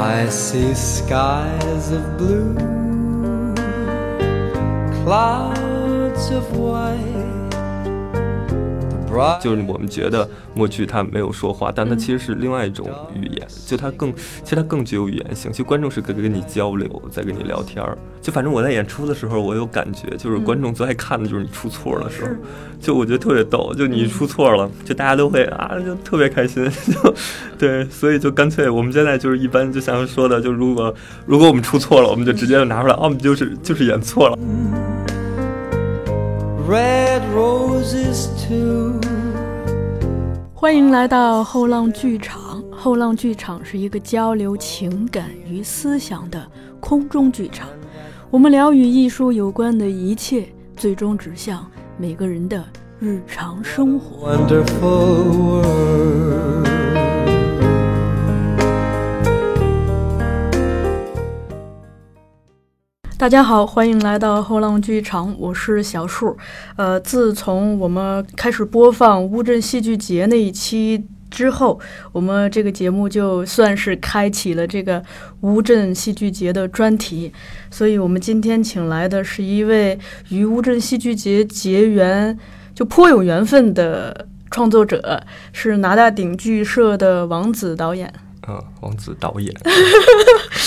I see skies of blue, clouds of white. 就是我们觉得默剧它没有说话，但它其实是另外一种语言，就它更，其实它更具有语言性。其实观众是跟跟你交流，在跟你聊天儿。就反正我在演出的时候，我有感觉，就是观众最爱看的就是你出错的时候，就我觉得特别逗，就你出错了，就大家都会啊，就特别开心，就对，所以就干脆我们现在就是一般就像说的，就如果如果我们出错了，我们就直接就拿出来，哦，我们就是就是演错了。Red roses too. 欢迎来到后浪剧场。后浪剧场是一个交流情感与思想的空中剧场。我们聊与艺术有关的一切，最终指向每个人的日常生活。Wonderful world. 大家好，欢迎来到后浪剧场，我是小树。呃，自从我们开始播放乌镇戏剧节那一期之后，我们这个节目就算是开启了这个乌镇戏剧节的专题。所以，我们今天请来的是一位与乌镇戏剧节结缘就颇有缘分的创作者，是拿大鼎剧社的王子导演。嗯，王子导演，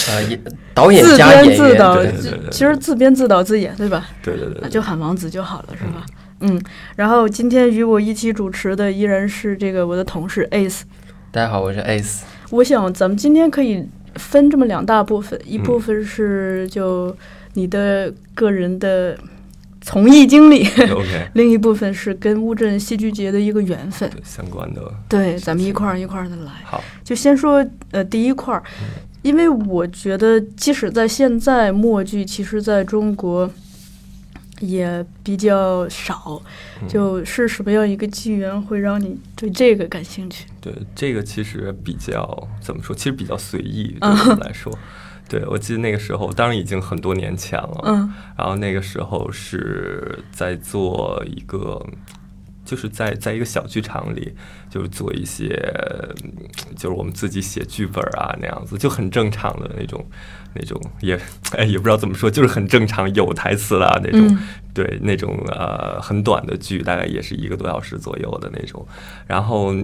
呃，也导演自加演员，编自导，对对对对其实自编自导自演，对吧？对对对就喊王子就好了，是吧？嗯，然后今天与我一起主持的依然是这个我的同事 Ace。大家好，我是 Ace。我想咱们今天可以分这么两大部分，一嗯部分是就你的个人的从艺经历，OK，另一部分是跟乌镇戏剧节的一个缘分。对相关的对，咱们一块儿一块儿的来。好，就先说呃第一块儿，因为我觉得即使在现在默剧，其实在中国也比较少。嗯就是什么样一个机缘会让你对这个感兴趣？对这个其实比较怎么说？其实比较随意，对我们来说。对，我记得那个时候，当然已经很多年前了。嗯然后那个时候是在做一个，就是在在一个小剧场里，就是做一些，嗯就是我们自己写剧本啊那样子，就很正常的那种，那种也哎也不知道怎么说，就是很正常有台词啦那种。嗯对，那种呃很短的剧，大概也是一个多小时左右的那种。然后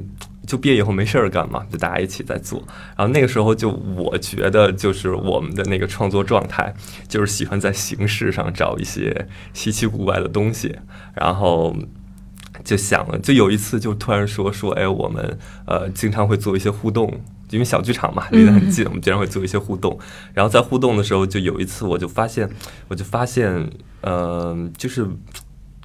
就毕业以后没事儿干嘛，就大家一起在做。然后那个时候就我觉得就是我们的那个创作状态，就是喜欢在形式上找一些稀奇古怪的东西，然后。就想了，就有一次就突然说说，哎，我们呃经常会做一些互动，因为小剧场嘛，离得很近，我们经常会做一些互动。然后在互动的时候，就有一次我就发现，我就发现，嗯、就是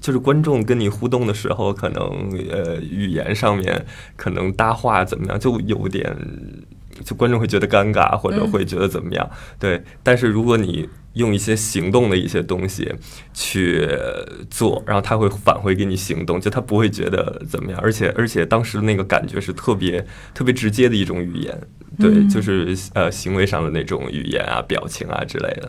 就是观众跟你互动的时候，可能呃语言上面可能搭话怎么样，就有点就观众会觉得尴尬，或者会觉得怎么样。对，但是如果你用一些行动的一些东西去做，然后他会返回给你行动，就他不会觉得怎么样，而且而且当时那个感觉是特别特别直接的一种语言，对，嗯就是呃行为上的那种语言啊、表情啊之类的。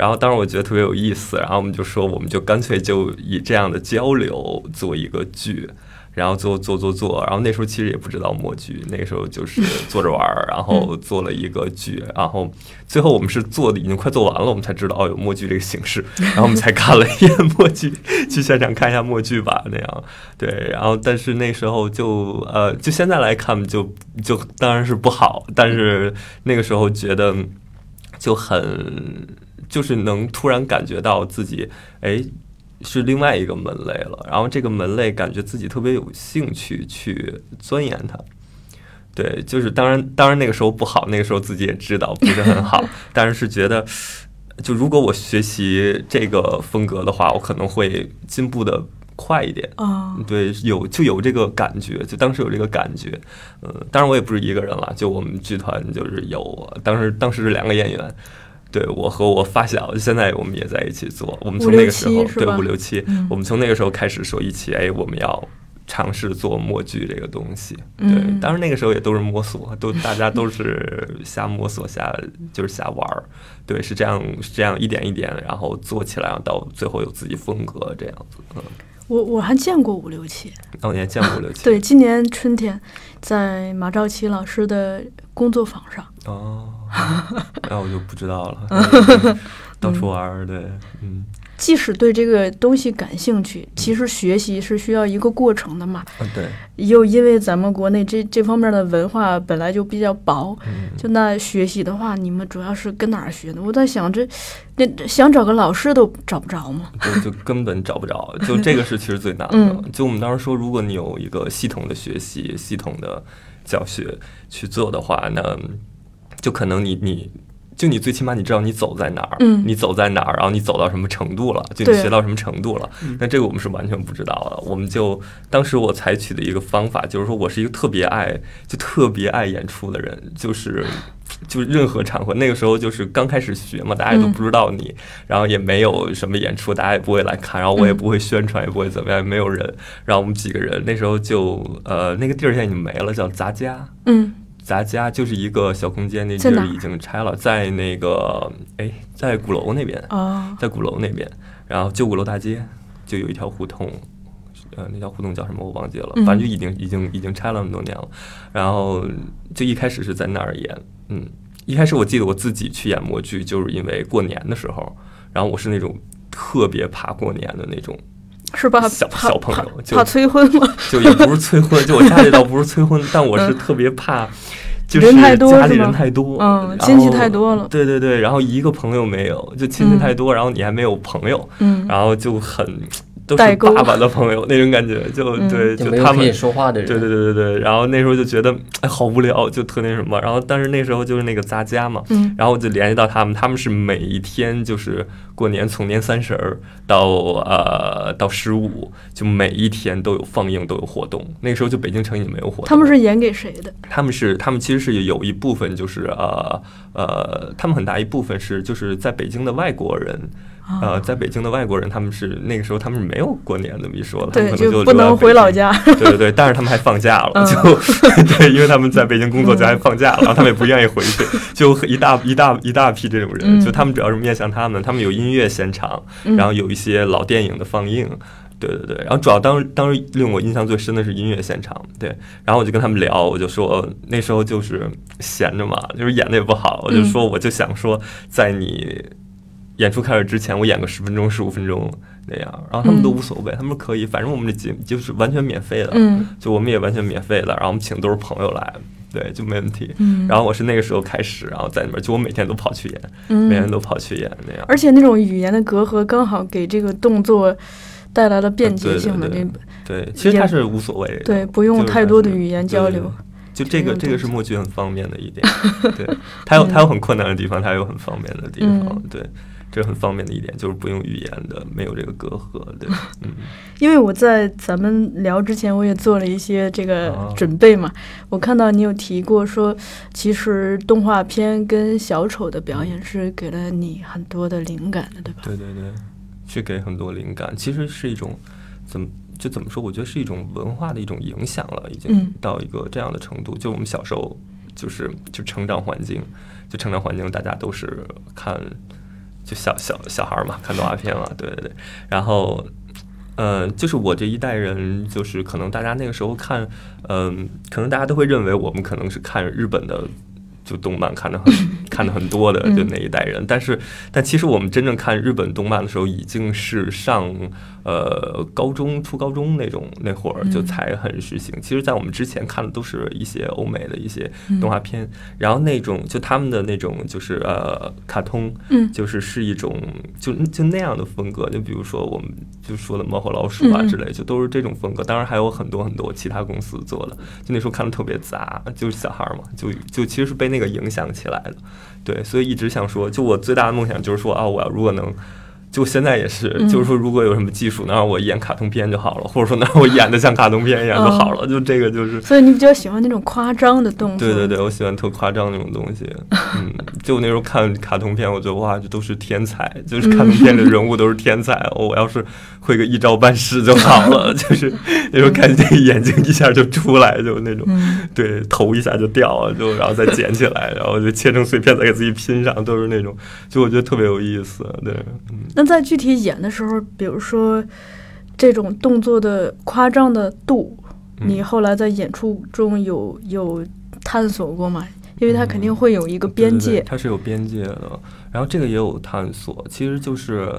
然后当时我觉得特别有意思，然后我们就说，我们就干脆就以这样的交流做一个剧。然后做做做做，然后那时候其实也不知道默剧，那个时候就是 做着玩儿，然后做了一个剧，然后最后我们是做的已经快做完了，我们才知道哦有默剧这个形式，然后我们才看了一眼默剧，去现场看一下默剧吧那样，对，然后但是那时候就呃就现在来看就就当然是不好，但是那个时候觉得就很就是能突然感觉到自己哎。是另外一个门类了，然后这个门类感觉自己特别有兴趣去钻研它。对，就是当然，当然那个时候不好，那个时候自己也知道不是很好，但是是觉得，就如果我学习这个风格的话，我可能会进步的快一点。啊，对，有就有这个感觉，就当时有这个感觉，嗯，当然我也不是一个人了，就我们剧团就是有，当时当时是两个演员，对我和我发小，现在我们也在一起做，我们从那个时候对五六七嗯，我们从那个时候开始说一起，哎，我们要尝试做默剧这个东西，对，嗯当然那个时候也都是摸索，都大家都是瞎摸索瞎就是瞎玩儿，对，是这样是这样一点一点，然后做起来，到最后有自己风格这样子，嗯，我我还见过五六七，然后你还见过五六七？对，今年春天在马兆奇老师的工作坊上，哦，然后我就不知道了，到处玩儿，对，嗯，即使对这个东西感兴趣，其实学习是需要一个过程的嘛。嗯对，又因为咱们国内这这方面的文化本来就比较薄，嗯，就那学习的话，你们主要是跟哪儿学的？我在想这，那想找个老师都找不着吗。就就根本找不着，就这个是其实最难的。嗯就我们当时说，如果你有一个系统的学习、系统的教学去做的话，那就可能你你。就你最起码你知道你走在哪儿，嗯你走在哪儿，然后你走到什么程度了，就你学到什么程度了。那这个我们是完全不知道的。我们就当时我采取的一个方法，就是说我是一个特别爱就特别爱演出的人，就是 就是任何场合，那个时候就是刚开始学嘛，大家也都嗯不知道你，然后也没有什么演出，大家也不会来看，然后我也嗯不会宣传，也不会怎么样，也没有人。然后我们几个人那时候就呃那个地儿现在已经没了，叫杂家。嗯杂家就是一个小空间，那地儿已经拆了，在那个哎，在鼓楼那边，哦，在鼓楼那边，然后旧鼓楼大街就有一条胡同，呃，那条胡同叫什么我忘记了，嗯反正就已经已经已经拆了那么多年了。然后就一开始是在那儿演，嗯，一开始我记得我自己去演默剧，就是因为过年的时候，然后我是那种特别怕过年的那种，是吧？小小朋友就怕催婚吗？就也不是催婚，就我家里倒不是催婚，但我是特别怕。就是家里人太多，亲戚后太多了对对对，然后一个朋友没有，就亲戚太多，然后你还没有朋友，嗯，然后就很都是爸爸的朋友那种感觉，就嗯对，就就他们说话的人。对对对对对，然后那时候就觉得哎好无聊，就特那什么，然后但是那时候就是那个杂家嘛，嗯然后我就联系到他们，他们是每一天就是过年从年三十儿到呃到十五，就每一天都有放映都有活动。那个时候就北京城已经没有活动，他们是演给谁的？他们是他们其实是有一部分就是呃呃，他们很大一部分是就是在北京的外国人。呃，在北京的外国人，他们是那个时候他们是没有过年这么一说的，他们对，可能就不能回老家。对对对，但是他们还放假了，嗯就对，因为他们在北京工作，就还放假了，然后他们也不愿意回去，就一大一大一大批这种人，嗯就他们主要是面向他们，他们有音乐现场，嗯然后有一些老电影的放映。对对对，然后主要当当时令我印象最深的是音乐现场，对，然后我就跟他们聊，我就说那时候就是闲着嘛，就是演的也不好，我就说我就想说在你演出开始之前，我演个十分钟、十五分钟那样，然后他们都无所谓，他们说可以，反正我们的节目就是完全免费的，嗯就我们也完全免费的，然后我们请都是朋友来，对，就没问题。嗯，然后我是那个时候开始，然后在那边，就我每天都跑去演，嗯每天都跑去演那样。而且那种语言的隔阂刚好给这个动作带来了便捷性的这对，其实他是无所谓的，对，不用太多的语言交流。就这个这个是默剧很方便的一点，对，它有它有很困难的地方，它有很方便的地方嗯，对，这很方便的一点，就是不用语言的，没有这个隔阂，对，嗯，因为我在咱们聊之前，我也做了一些这个哦准备嘛。我看到你有提过说，其实动画片跟小丑的表演是给了你很多的灵感的，对吧？对对对，去给很多灵感，其实是一种怎么就怎么说？我觉得是一种文化的一种影响了，已经嗯到一个这样的程度。就我们小时候就是就成长环境，就成长环境，大家都是看就小小小孩儿嘛，看动画片嘛，对对对，然后。嗯，就是我这一代人，就是可能大家那个时候看，嗯，可能大家都会认为我们可能是看日本的就动漫看的很 看的很多的，就那一代人。但是，但其实我们真正看日本动漫的时候，已经是上呃高中、初高中那种那会儿就才很实行。其实，在我们之前看的都是一些欧美的一些动画片，然后那种就他们的那种就是呃卡通，嗯就是是一种就就那样的风格。就比如说我们就说的猫和老鼠啊之类，就都是这种风格。当然还有很多很多其他公司做的，就那时候看的特别杂，就是小孩儿嘛，就就其实是被那个影响起来的。对，所以一直想说，就我最大的梦想就是说啊，我要如果能。就现在也是，嗯就是说，如果有什么技术能让我演卡通片就好了，或者说能让我演的像卡通片一样就好了，就这个就是所以你比较喜欢那种夸张的动作。对对对，我喜欢特夸张那种东西。嗯，就那时候看卡通片，我觉得哇，这都是天才，就是卡通片的人物都是天才。哦我要是会个一招半式就好了，就是那时候看见眼睛一下就出来，就那种，嗯对，头一下就掉了，就然后再捡起来，然后就切成碎片再给自己拼上，都是那种，就我觉得特别有意思。对，嗯。那在具体演的时候，比如说这种动作的夸张的度，嗯你后来在演出中有有探索过吗？因为它肯定会有一个边对对对界。它是有边界的。然后这个也有探索，其实就是。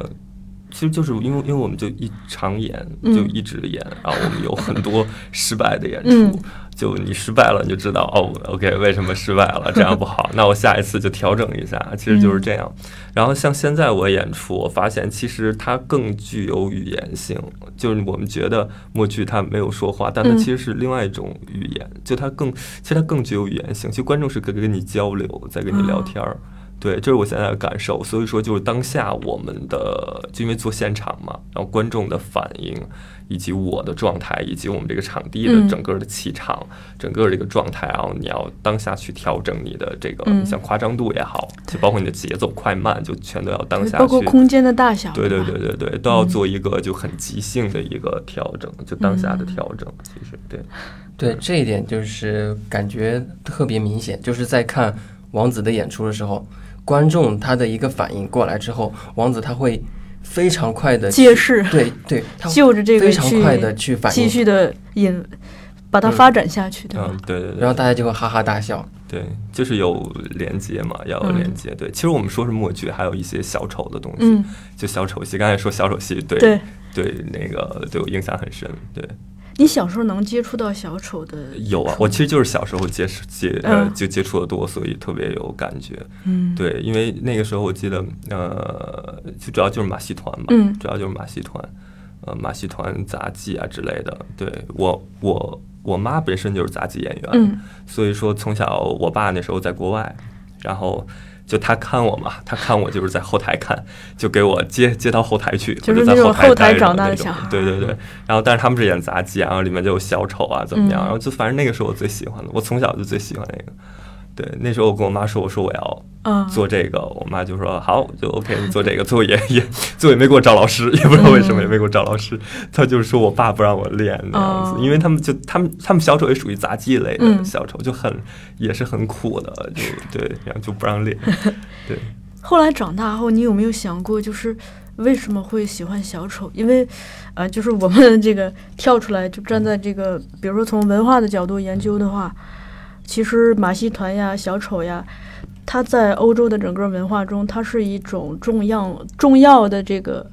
其实就是因为因为我们就一场演嗯就一直演，然后我们有很多 失败的演出，嗯就你失败了你就知道哦，OK 为什么失败了，这样不好，那我下一次就调整一下，其实就是这样。然后像现在我演出，我发现其实它更具有语言性，就是我们觉得默剧它没有说话，但它嗯其实是另外一种语言，就它更其实它更具有语言性，其实观众是跟跟你交流，在跟你聊天儿。对，这是我现在的感受。所以说，就是当下我们的，就因为做现场嘛，然后观众的反应，以及我的状态，以及我们这个场地的嗯整个的气场，整个这个状态，然后你要当下去调整你的这个，嗯像夸张度也好，就包括你的节奏快慢，就全都要当下去。包括空间的大小，对对对对对，都要做一个就很即兴的一个调整，就当下的调整。其实对，对这一点就是感觉特别明显，就是在看王子的演出的时候，观众他的一个反应过来之后，王子他会非常快的揭示对对，他会就着这个非常快的去反应，继续的引，把它发展下去，对吧嗯？，对对对。然后大家就会哈哈大笑。对，就是有连接嘛，要有嗯连接。对，其实我们说是默剧，还有一些小丑的东西，嗯，就小丑戏。刚才说小丑戏，对对。对那个对我印象很深。对，你小时候能接触到小丑的有啊，我其实就是小时候接触接呃嗯就接触的多，所以特别有感觉。嗯，对，因为那个时候我记得呃，就主要就是马戏团嘛，嗯主要就是马戏团，呃，马戏团杂技啊之类的。对我我我妈本身就是杂技演员，嗯所以说从小我爸那时候在国外，然后就他看我嘛，他看我就是在后台看，就给我接接到后台去，就是在那种后台长大的那种小孩对对对。然后但是他们是演杂技啊，然后里面就有小丑啊怎么样，嗯然后就反正那个是我最喜欢的，我从小就最喜欢那个。对，那时候我跟我妈说，我说我要啊，做这个，我妈就说好，就 OK，你做这个，最后也也最后也没给我找老师，也不知道为什么也没给我找老师，她就是说我爸不让我练那样子，哦因为他们就他们他们小丑也属于杂技类的嗯。小丑，就很也是很苦的，就对，然后就不让练，对，后来长大后，你有没有想过，就是为什么会喜欢小丑？因为，呃，就是我们这个跳出来，就站在这个，比如说从文化的角度研究的话，其实马戏团呀、小丑呀，它在欧洲的整个文化中，它是一种重要重要的这个。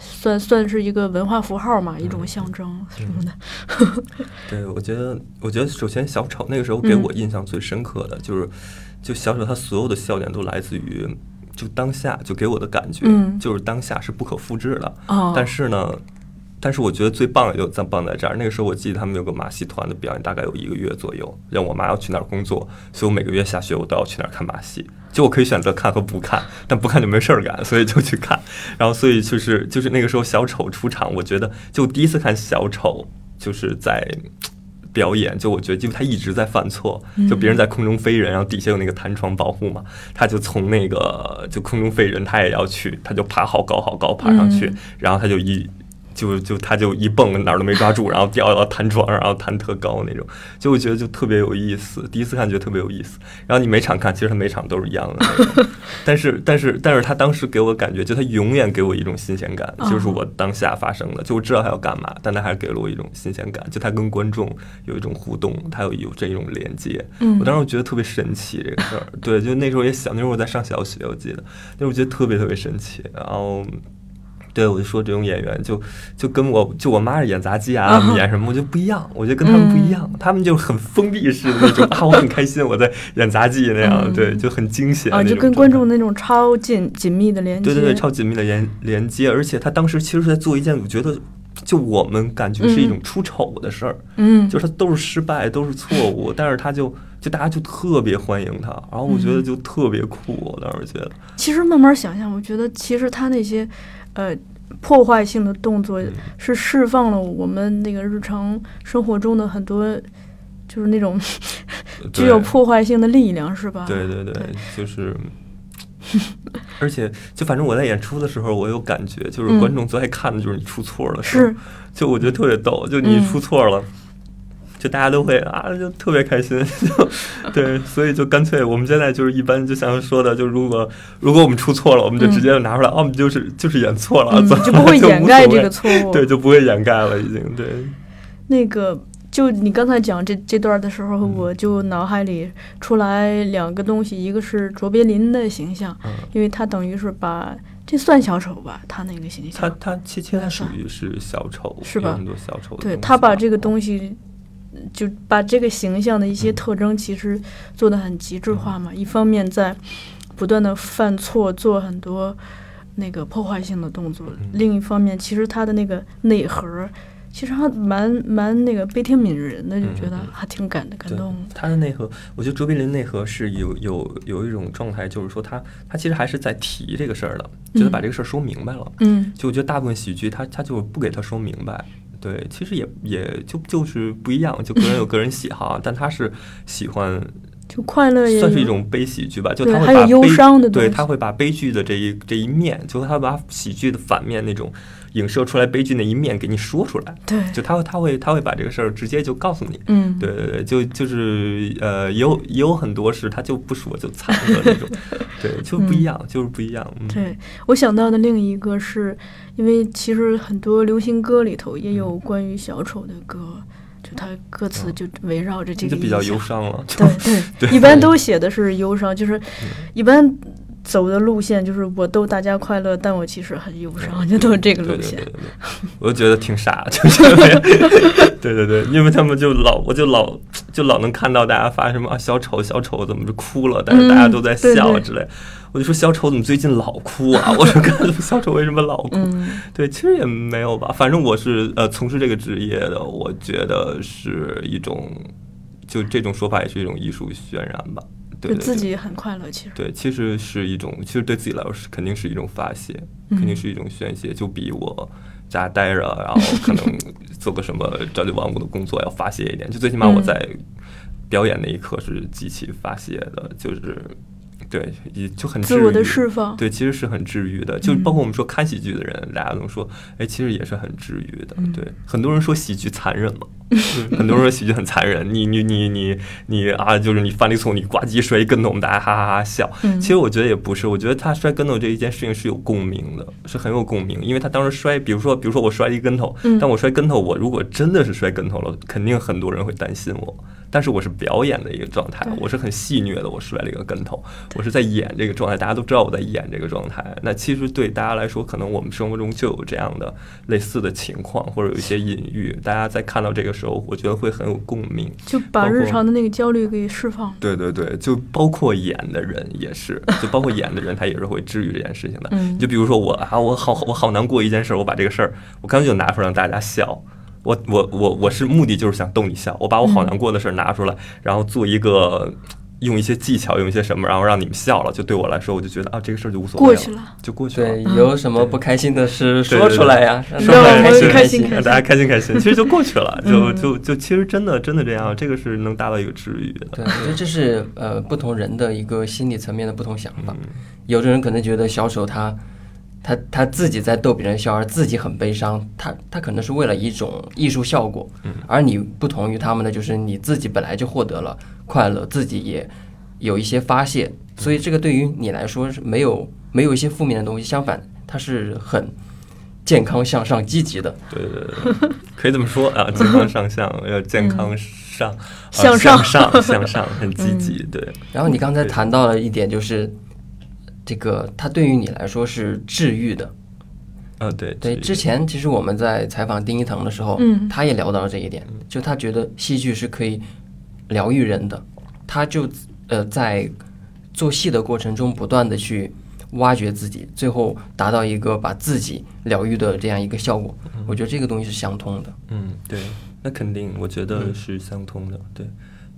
算算是一个文化符号嘛，一种象征什么的。对，我觉得，我觉得首先小丑那个时候给我印象最深刻的、就是，就小丑他所有的笑点都来自于就当下，就给我的感觉、嗯就是当下是不可复制的。哦，但是呢，但是我觉得最棒的就在棒在这儿。那个时候我记得他们有个马戏团的表演，大概有一个月左右，让我妈要去那儿工作，所以我每个月下学我都要去那儿看马戏。就我可以选择看和不看，但不看就没事儿干，所以就去看。然后所以就是就是那个时候小丑出场，我觉得就第一次看小丑就是在。表演就我觉得，就他一直在犯错，就别人在空中飞人，然后底下有那个弹窗保护嘛，他就从那个就空中飞人，他也要去，他就爬好高好高爬上去，嗯然后他就一就就他就一蹦哪儿都没抓住，然后掉到弹床上，然后弹特高那种，就我觉得就特别有意思。第一次看觉得特别有意思，然后你每场看，其实他每场都是一样的那种，但是但是但是他当时给我感觉，就他永远给我一种新鲜感，哦就是我当下发生的，就我知道他要干嘛，但他还是给了我一种新鲜感，就他跟观众有一种互动，他有有这种连接。嗯我当时我觉得特别神奇这个事儿，对，就那时候也想，那时候我在上小学，我记得，那时候我觉得特别特别神奇，然后。对，我就说这种演员就就跟我就我妈是演杂技啊，啊。演什么我就不一样，我觉得跟他们不一样，他们就很封闭式的那种啊，我很开心我在演杂技那样，嗯。对，就很惊险啊，那就跟观众那种超紧紧密的连接。对对对，超紧密的连连接，而且他当时其实是在做一件我觉得就我们感觉是一种出丑的事儿，嗯，就是他都是失败，都是错误，但是他就就大家就特别欢迎他，然后我觉得就特别酷，我当时觉得，其实慢慢想想，我觉得其实他那些呃破坏性的动作嗯是释放了我们那个日常生活中的很多就是那种 具有破坏性的力量，是吧？对对对对，就是。而且，就反正我在演出的时候，我有感觉，就是嗯观众最爱看的就是你出错的时候，是，就我觉得特别逗，就你嗯出错了，就大家都会啊，就特别开心，就 对，所以就干脆我们现在就是一般就像说的，就如果如果我们出错了，我们就直接就拿出来，哦，我们就是就是演错了，嗯，就不会掩盖这个错误。对，就不会掩盖了，已经对，那个就你刚才讲这这段的时候，嗯。我就脑海里出来两个东西，一个是卓别林的形象，嗯，因为他等于是把这算小丑吧，他那个形象，他他其实他属于是小丑，是吧？很多小丑对他把这个东西。就把这个形象的一些特征，其实做的很极致化嘛。一方面在不断的犯错，做很多那个破坏性的动作；另一方面，其实他的那个内核，其实还蛮蛮那个悲天悯人的，就觉得还挺感的感对动。他的内核，我觉得卓别林内核是有有有一种状态，就是说他他其实还是在提这个事儿的，就是把这个事儿说明白了。嗯就我觉得大部分喜剧他他就不给他说明白。对，其实也也就就是不一样，就个人有个人喜好，但他是喜欢就快乐也算是一种悲喜剧吧，就他会还有忧把悲伤的对他会把悲剧的这一这一面，就他把喜剧的反面那种影射出来悲剧那一面给你说出来，对，就他会他会他会把这个事儿直接就告诉你，嗯，对对对，就就是呃，也有也有很多是他就不说就藏着那种，对，就不一样，就是不一样。嗯、对我想到的另一个是，因为其实很多流行歌里头也有关于小丑的歌，就他歌词就围绕着这个就比较忧伤了。就对 对，一般都写的是忧伤，就是一般走的路线就是我逗大家快乐，但我其实很忧伤，就都是这个路线我就觉得挺傻，就是 对对对，因为他们就老，我就老就老能看到大家发什么啊小丑小丑怎么就哭了，但是大家都在笑之类。我就说小丑怎么最近老哭啊？我说看小丑为什么老哭？嗯对，其实也没有吧，反正我是呃从事这个职业的，我觉得是一种，就这种说法也是一种艺术渲染吧。对自己很快乐，其实。对，其实是一种，其实对自己来说是肯定是一种发泄，肯定是一种宣泄，就比我家待着，然后可能做个什么朝九晚五的工作要发泄一点。就最起码我嗯在表演那一刻是极其发泄的，就是对，也就很自我的释放对，其实是很治愈的。就嗯包括我们说看喜剧的人，大家都说，哎，其实也是很治愈的。嗯对，很多人说喜剧残忍嘛，很多人说喜剧很残忍，你你你你你啊，就是你犯了一错误，你呱唧摔一跟头，我们大家哈哈哈笑。嗯其实我觉得也不是，我觉得他摔跟头这一件事情是有共鸣的，是很有共鸣，因为他当时摔，比如说比如说我摔了一跟头，嗯但我摔跟头，我如果真的是摔跟头了，肯定很多人会担心我。但是我是表演的一个状态，我是很戏谑的，我摔了一个跟头，我是在演这个状态，大家都知道我在演这个状态。那其实对大家来说，可能我们生活中就有这样的类似的情况，或者有一些隐喻，大家在看到这个时候，我觉得会很有共鸣。就把日常的那个焦虑给释放。对对对，就包括演的人也是，就包括演的人，他也是会治愈这件事情的。嗯就比如说我啊，我好我好难过一件事儿，我把这个事儿，我干脆就拿出来让大家笑。我我我我是目的就是想逗你笑，我把我好难过的事儿拿出来，然后做一个用一些技巧，用一些什么，然后让你们笑了。就对我来说，我就觉得啊，这个事儿就无所谓过去了，就过去了。对，嗯有什么不开心的事说出来呀，对让我让大家们开心开心让大家开心开心，其实就过去了，就嗯就就其实真的真的这样，这个是能达到一个治愈的。对，我觉得这是呃不同人的一个心理层面的不同想法。嗯有的人可能觉得小丑他他他自己在逗别人笑，而自己很悲伤，他他可能是为了一种艺术效果。嗯而你不同于他们的就是你自己本来就获得了快乐，自己也有一些发泄，所以这个对于你来说是没有没有一些负面的东西，相反它是很健康向上积极的。对对对，可以这么说啊，健康上向，要健康上、呃向上向上向上，很积极。对，然后你刚才谈到了一点，就是这个它对于你来说是治愈的。啊对对，之前其实我们在采访丁一腾的时候，嗯他也聊到了这一点，就他觉得戏剧是可以疗愈人的，他就呃在做戏的过程中不断的去挖掘自己，最后达到一个把自己疗愈的这样一个效果。我觉得这个东西是相通的。嗯对，那肯定我觉得是相通的。对，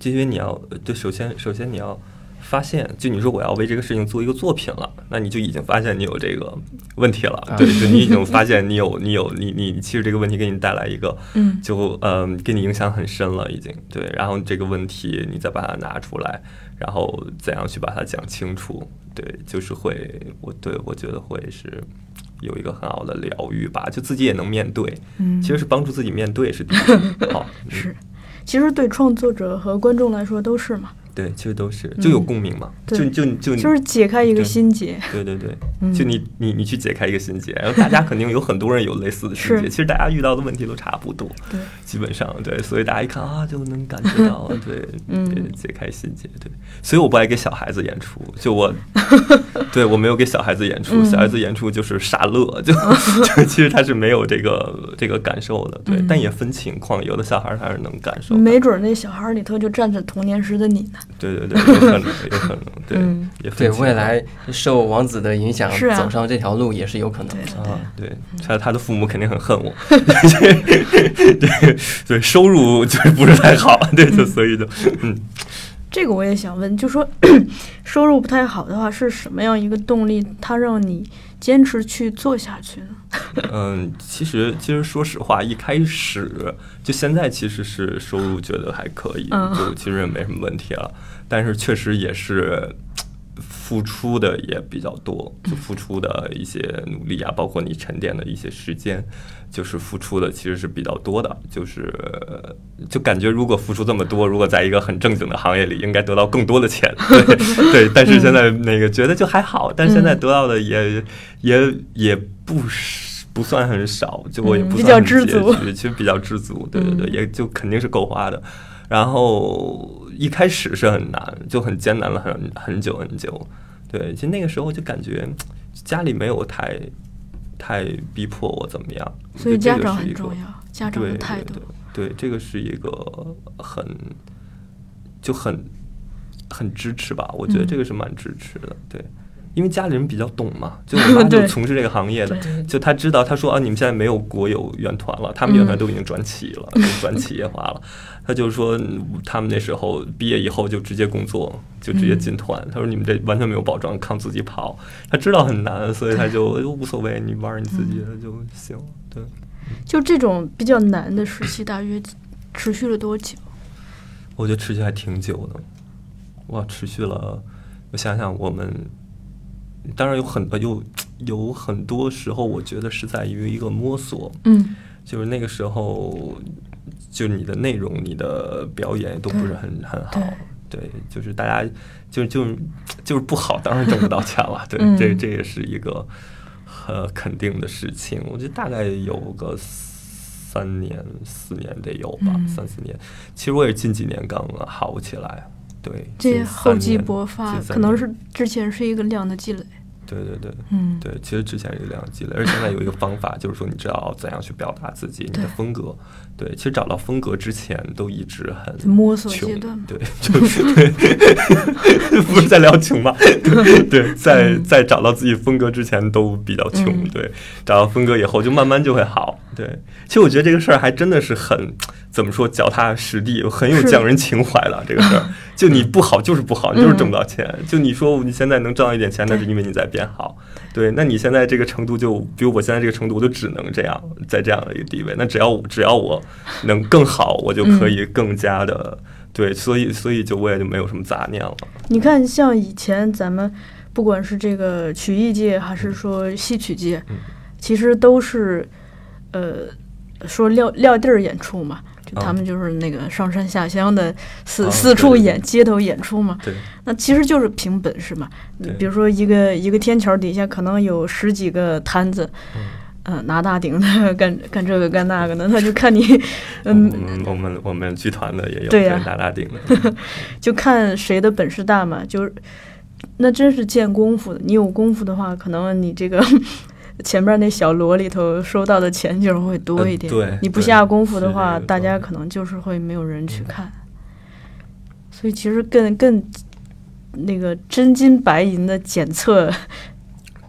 就因为你要就，首先首先你要。发现，就你说我要为这个事情做一个作品了，那你就已经发现你有这个问题了，对，就你已经发现你有 你有你你其实这个问题给你带来一个嗯就嗯、给你影响很深了，已经对。然后这个问题你再把它拿出来，然后怎样去把它讲清楚，对，就是会我对我觉得会是有一个很好的疗愈吧，就自己也能面对，嗯其实是帮助自己面对是第一。好，嗯是，其实对创作者和观众来说都是嘛。对，其实都是就有共鸣嘛，对就就就就是解开一个心结。对对对，嗯就你你你去解开一个心结，然后大家肯定有很多人有类似的心结，是其实大家遇到的问题都差不多，对，基本上对，所以大家一看啊就能感觉到，对，嗯解开心结，对，所以我不爱给小孩子演出，就我，对我没有给小孩子演出，嗯小孩子演出就是傻乐，就 就其实他是没有这个这个感受的，对，嗯但也分情况，有的小孩他是能感受，没准儿那小孩儿里头就站着童年时的你呢。对对对，有可能有可能，对，也分情况未来受王子的影响啊走上这条路也是有可能的。啊，对，他他的父母肯定很恨我，对对，收入就是不是太好，对，就所以就嗯，这个我也想问，就说 收入不太好的话，是什么样一个动力，它让你坚持去做下去呢？嗯，其实其实说实话，一开始就现在其实是收入觉得还可以，嗯就其实也没什么问题了，但是确实也是。付出的也比较多，就付出的一些努力啊，包括你沉淀的一些时间，就是付出的其实是比较多的，就是就感觉如果付出这么多，如果在一个很正经的行业里，应该得到更多的钱，对对。但是现在那个觉得就还好，但是现在得到的也、也也不是不算很少，就我也不嗯比较算很拮知足据其实比较知足，对对对，嗯也就肯定是够花的。然后一开始是很难，就很艰难了很很久很久。对，其实那个时候就感觉家里没有太太逼迫我怎么样，所以家长是一个很重要，家长态度对。这个是一个很就很很支持吧，我觉得嗯这个是蛮支持的，对。因为家里人比较懂嘛，就我妈就从事这个行业的，就她知道，她说啊，你们现在没有国有院团了，他们院团嗯都已经转企了，都 转企业化了。她就说，嗯他们那时候毕业以后就直接工作，就直接进团。她说你们这完全没有保障，靠自己跑。她知道很难，所以她就哎无所谓，你玩你自己的就行。对，就这种比较难的时期，大约持续了多久？我觉得持续还挺久的，哇，持续了，我想想，我们当然有很多有 有很多时候，我觉得是在于一个摸索，嗯。就是那个时候，就你的内容、你的表演都不是很很好，对，就是大家就就就是不好，当然挣不到钱了，对，嗯。这这也是一个呃肯定的事情。我觉得大概有个三年四年得有吧，嗯。三四年。其实我也近几年刚好起来，对，这近厚积薄发，可能是之前是一个量的积累。对对对。嗯，对，其实之前是一个积累，而现在有一个方法，就是说你知道怎样去表达自己，你的风格。对，其实找到风格之前都一直很摸索穷阶段嘛对，就是对，不是在聊穷吗？对 对，在在找到自己风格之前都比较穷，嗯对，找到风格以后就慢慢就会好。对，其实我觉得这个事儿还真的是很怎么说，脚踏实地，很有匠人情怀了。这个事儿，就你不好就是不好，你就是挣不到钱。就你说你现在能挣到一点钱，那是因为你在变好。对，那你现在这个程度就，比如我现在这个程度，我就只能这样，在这样的一个地位。那只要我只要我 能更好，我就可以更加的、对，所以所以就我也就没有什么杂念了。你看，像以前咱们不管是这个曲艺界还是说戏曲界，嗯。其实都是呃说撂撂地儿演出嘛。就啊。他们就是那个上山下乡的四、啊四处演街头演出嘛，对。那其实就是凭本事嘛。对。比如说一个一个天桥底下可能有十几个摊子，嗯呃，拿大顶的干干这个干那个的，那就看你，我 嗯，我们我们剧团的也有对呀大大顶的，就看谁的本事大嘛，就是那真是见功夫的。你有功夫的话，可能你这个 前面那小锣里头收到的钱就是会多一点。嗯对对你不下功夫的话，大家可能就是会没有人去嗯看。所以其实更更那个真金白银的检测，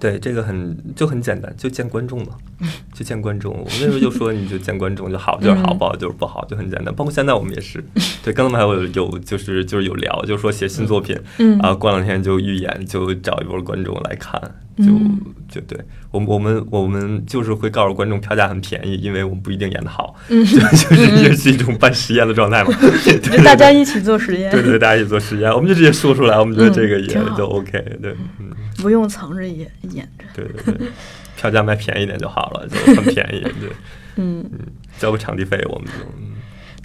对，这个很就很简单，就见观众嘛，就见观众。我那时候就说，你就见观众就好就是好，嗯不好就是不好，就很简单。包括现在我们也是，对，刚才还有有就是就是有聊，就是说写新作品嗯啊，过两天就预演，就找一波观众来看，就嗯就对我们我们我们就是会告诉观众票价很便宜，因为我们不一定演得好，嗯，就就是也是一种办实验的状态嘛。对大家一起做实验，对对，大家一起做实验，我们就直接说出来，我们觉得这个也就 OK，对，嗯。不用藏着演演着。对对对，票价卖便宜点就好了，就很便宜，对，嗯，交个场地费我们就，嗯。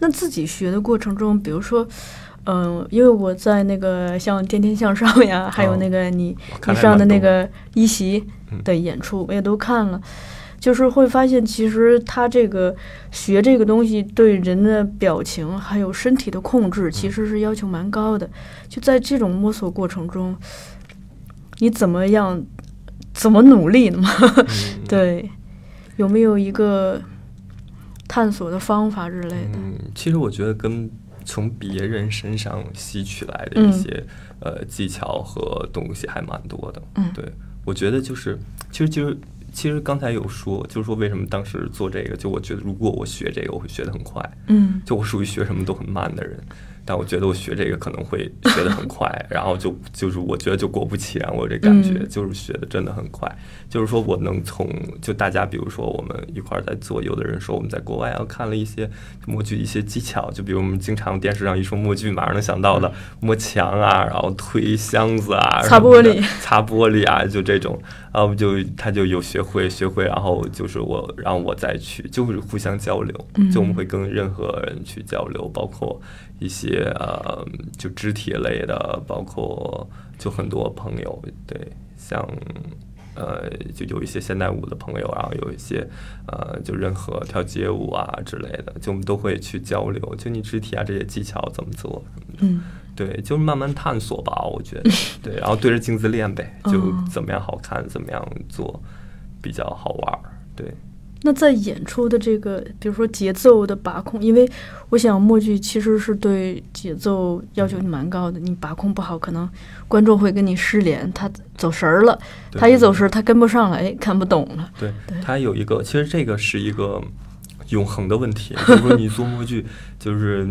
那自己学的过程中，比如说，嗯、因为我在那个像《天天向上》呀，还有那个你你上的那个一席嗯。的演出，我也都看了。就是会发现，其实他这个学这个东西对人的表情还有身体的控制，其实是要求蛮高的。就在这种摸索过程中，你怎么样，怎么努力呢嘛？嗯 对，有没有一个探索的方法之类的？嗯，其实我觉得跟从别人身上吸取来的一嗯些、呃技巧和东西还蛮多的。嗯对，我觉得就是其实就是其实刚才有说，就是说为什么当时做这个，就我觉得如果我学这个，我会学得很快。嗯就我属于学什么都很慢的人，但我觉得我学这个可能会 学得很快，然后就就是我觉得就果不其然，我有这感觉，嗯。就是学的真的很快。就是说我能从就大家比如说我们一块儿在做，有的人说我们在国外啊看了一些默剧一些技巧，就比如我们经常电视上一说默剧，马上能想到的摸墙啊，然后推箱子啊，擦玻璃擦玻璃啊，就这种，然后就他就有学会学会，然后就是我让我再去，就是互相交流，就我们会跟任何人去交流，包括一些呃就肢体类的，包括就很多朋友，对，像。呃，就有一些现代舞的朋友，然后有一些呃，就任何跳街舞啊之类的，就我们都会去交流，就你肢体啊这些技巧怎么做什么的。嗯对，就是慢慢探索吧，我觉得，对，然后对着镜子练呗，就哦怎么样好看，怎么样做比较好玩儿，对，那在演出的这个，比如说节奏的把控，因为我想默剧其实是对节奏要求蛮高的，你把控不好，可能观众会跟你失联，他走神儿了，他一走神儿，他跟不上了，哎看不懂了。对对，它有一个，其实这个是一个永恒的问题，就是说你做默剧，就是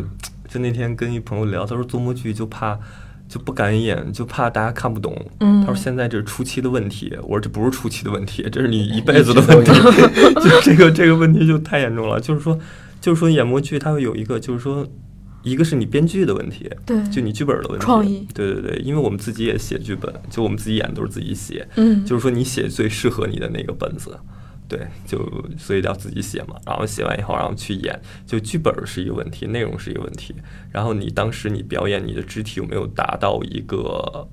就那天跟一朋友聊，他说做默剧就怕。就不敢演，就怕大家看不懂。嗯他说现在这是初期的问题，我说这不是初期的问题，这是你一辈子的问题。就这个这个问题就太严重了。就是说，就是说演默剧它会有一个，就是说，一个是你编剧的问题，对，就你剧本的问题，创意对对对，因为我们自己也写剧本，就我们自己演都是自己写，嗯，就是说你写最适合你的那个本子，对，就所以要自己写嘛，然后写完以后，然后去演，就剧本是一个问题，内容是一个问题，然后你当时你表演你的肢体有没有达到一个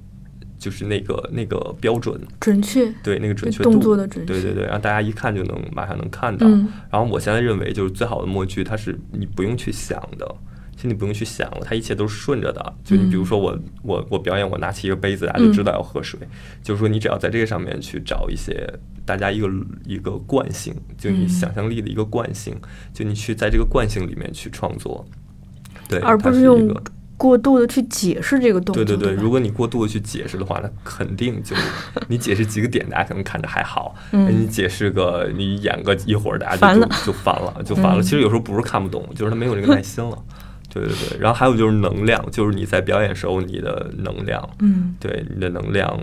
就是那个那个标准，准确，对那个准确动度，作的准。确，对对对，让大家一看就能马上能看到。嗯。然后我现在认为，就是最好的默剧，它是你不用去想的，其实你不用去想了，它一切都是顺着的。就你比如说我我我表演，我拿起一个杯子，大家就知道要喝水。就是说，你只要在这个上面去找一些大家一个一个惯性，就你嗯想象力的一个惯性，就你去在这个惯性里面去创作。对，而不是用个过度的去解释这个动作。对对对，吧如果你过度的去解释的话，那肯定就 你解释几个点，大家可能看着还好。嗯你解释个，你演个一会儿，大家就就就烦了，就烦了。嗯其实有时候不是看不懂，就是他没有这个耐心了。对对对，然后还有就是能量，就是你在表演时候你的能量，嗯对你的能量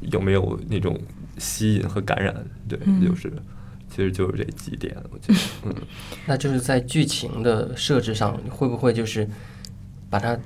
有没有那种吸引和感染？对，嗯就是其实就是这几点，我觉得，嗯。那就是在剧情的设置上，会不会就是把它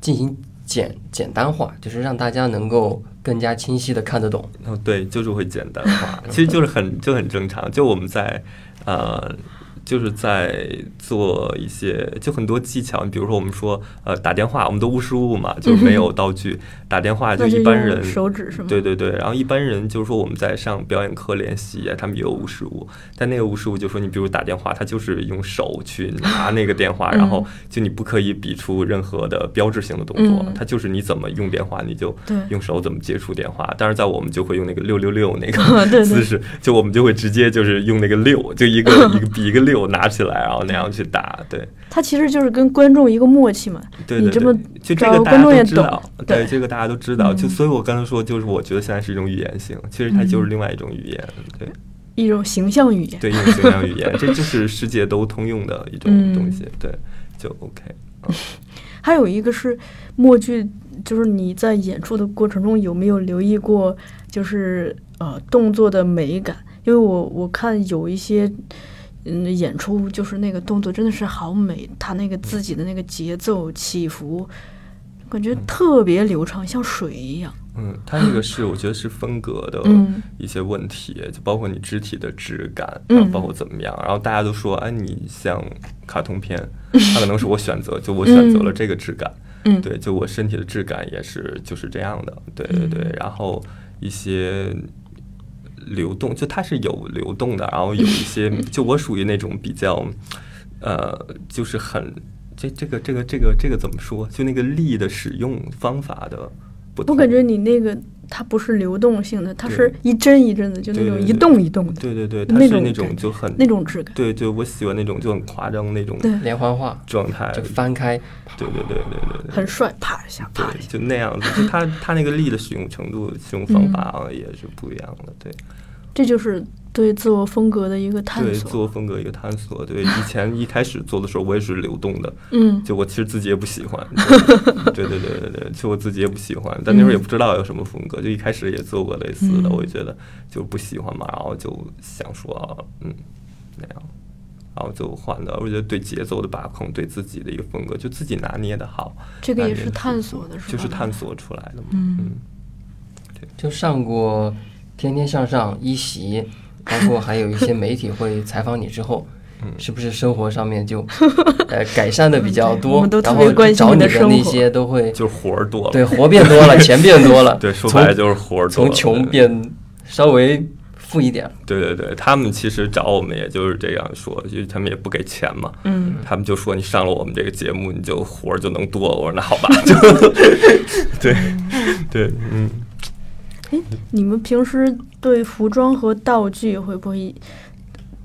进行简简单化，就是让大家能够更加清晰的看得懂？哦，对，就是会简单化，其实就是很就很正常。就我们在呃，就是在做一些就很多技巧，比如说我们说呃打电话，我们都无实物嘛，就是没有道具，打电话就一般人手指是吗？对对对，然后一般人就是说我们在上表演课练习啊，他们也有无实物，但那个无实物就说你比如打电话，他就是用手去拿那个电话，然后就你不可以比出任何的标志性的动作，嗯。就是你怎么用电话你就用手怎么接触电话，但是在我们就会用那个六六六那个 姿势，就我们就会直接就是用那个六，就一个一个比一个六拿起来，然后那样去打，对。他其实就是跟观众一个默契嘛。对对对你这么就这找个观众也懂对对这个大家都知道。就嗯所以，我刚才说，就是我觉得现在是一种语言性，其实它就是另外一种语言，对一种形象语言。对，一种形象语言，这就是世界都通用的一种嗯东西，对，就 OK。嗯 还有一个是默剧，就是你在演出的过程中有没有留意过，就是呃动作的美感？因为我我看有一些嗯演出，就是那个动作真的是好美，他那个自己的那个节奏起伏，感觉特别流畅，像水一样。嗯，它那个是我觉得是风格的嗯。一些问题，就包括你肢体的质感，嗯。然后包括怎么样，然后大家都说，哎，你像卡通片，它可能是我选择，就我 选择了这个质感，嗯。对，就我身体的质感也是就是这样的，对对对，然后一些流动，就它是有流动的，然后有一些，就我属于那种比较，呃，就是很这这个这个这个这个怎么说？就那个力的使用方法的不同。我感觉你那个它不是流动性的，它是一帧一帧的，就那种一动一动的对对对，它是那种就很那种质感。对对，我喜欢那种就很夸张那种连环画状态，就翻开，对对对对对对，很帅，啪一下，啪一对，下。就那样子，就它它那个力的使用程度、使用方法啊也是不一样的，对。这就是对自我风格的一个探索对自索。我风格一个探索。对，以 前一开始做的时候，我也是流动的，嗯就我其实自己也不喜欢。对 对对对对，就我自己也不喜欢，但那时候也不知道有什么风格，就一开始也做过类似的，嗯我就觉得就不喜欢嘛，然后就想说，嗯，那样。然后就换的，我觉得对节奏的把控，对自己的一个风格，就自己拿捏的好，这个也是探索的是吧就是探索出来的嘛。嗯嗯就上过《天天向上》一席，包括还有一些媒体会采访你之后，嗯是不是生活上面就呃改善的比较多？我们都特然后别关心找你的那些都会就是活儿多了，对活变多了，钱变多了，对，说白了就是活儿多了，从穷变稍微富一点。对对对，他们其实找我们也就是这样说，就是他们也不给钱嘛，嗯，他们就说你上了我们这个节目，你就活儿就能多。我说那好吧，就 对对，嗯，你们平时对服装和道具会不会，